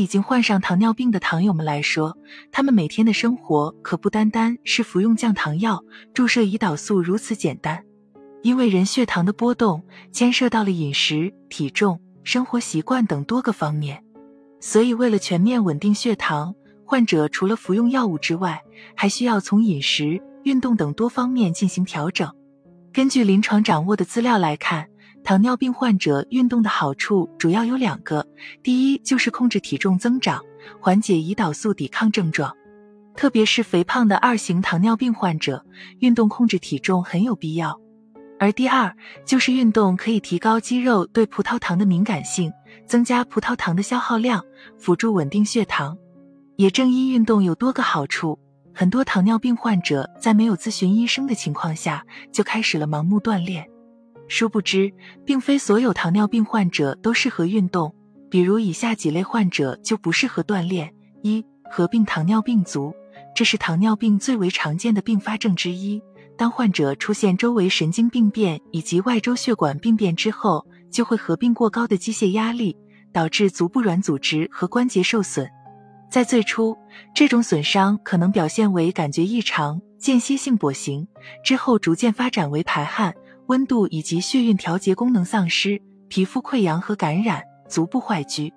已经患上糖尿病的糖友们来说，他们每天的生活可不单单是服用降糖药、注射胰岛素如此简单。因为人血糖的波动牵涉到了饮食、体重、生活习惯等多个方面，所以为了全面稳定血糖，患者除了服用药物之外，还需要从饮食、运动等多方面进行调整。根据临床掌握的资料来看，糖尿病患者运动的好处主要有两个：第一就是控制体重增长，缓解胰岛素抵抗症状，特别是肥胖的二型糖尿病患者，运动控制体重很有必要。而第二就是运动可以提高肌肉对葡萄糖的敏感性，增加葡萄糖的消耗量，辅助稳定血糖。也正因运动有多个好处，很多糖尿病患者在没有咨询医生的情况下就开始了盲目锻炼。殊不知，并非所有糖尿病患者都适合运动，比如以下几类患者就不适合锻炼：一、合并糖尿病足，这是糖尿病最为常见的并发症之一。当患者出现周围神经病变以及外周血管病变之后，就会合并过高的机械压力，导致足部软组织和关节受损。在最初，这种损伤可能表现为感觉异常、间歇性跛行，之后逐渐发展为排汗、温度以及血运调节功能丧失、皮肤溃疡和感染、足部坏疽。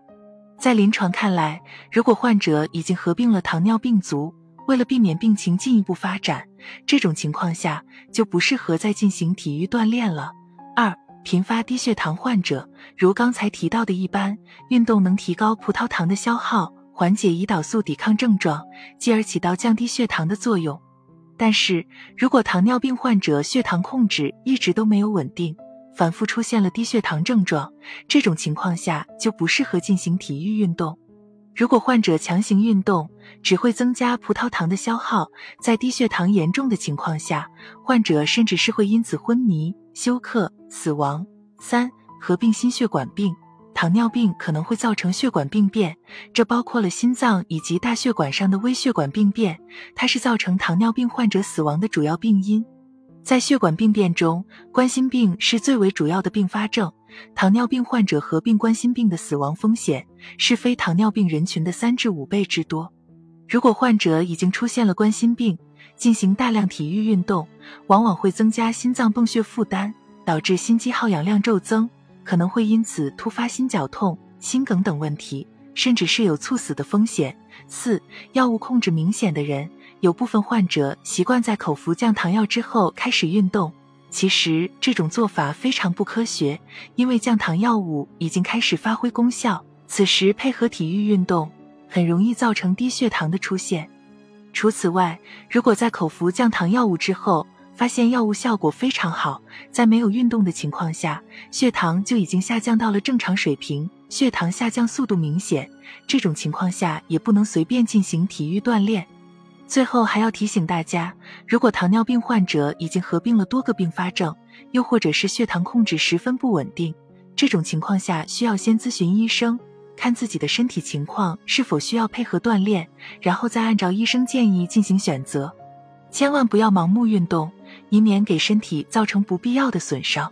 在临床看来，如果患者已经合并了糖尿病足，为了避免病情进一步发展，这种情况下就不适合再进行体育锻炼了。二、频发低血糖患者，如刚才提到的一般，运动能提高葡萄糖的消耗，缓解胰岛素抵抗症状，继而起到降低血糖的作用。但是如果糖尿病患者血糖控制一直都没有稳定，反复出现了低血糖症状，这种情况下就不适合进行体育运动。如果患者强行运动，只会增加葡萄糖的消耗，在低血糖严重的情况下，患者甚至是会因此昏迷、休克、死亡。三、合并心血管病，糖尿病可能会造成血管病变，这包括了心脏以及大血管上的微血管病变，它是造成糖尿病患者死亡的主要病因。在血管病变中，冠心病是最为主要的并发症。糖尿病患者合并冠心病的死亡风险是非糖尿病人群的三至五倍之多。如果患者已经出现了冠心病，进行大量体育运动，往往会增加心脏泵血负担，导致心肌耗氧量骤增，可能会因此突发心绞痛、心梗等问题，甚至是有猝死的风险。四、药物控制明显的人。有部分患者习惯在口服降糖药之后开始运动，其实这种做法非常不科学，因为降糖药物已经开始发挥功效，此时配合体育运动，很容易造成低血糖的出现。除此外，如果在口服降糖药物之后发现药物效果非常好，在没有运动的情况下，血糖就已经下降到了正常水平，血糖下降速度明显，这种情况下也不能随便进行体育锻炼。最后还要提醒大家，如果糖尿病患者已经合并了多个并发症，又或者是血糖控制十分不稳定，这种情况下需要先咨询医生，看自己的身体情况是否需要配合锻炼，然后再按照医生建议进行选择。千万不要盲目运动，以免给身体造成不必要的损伤。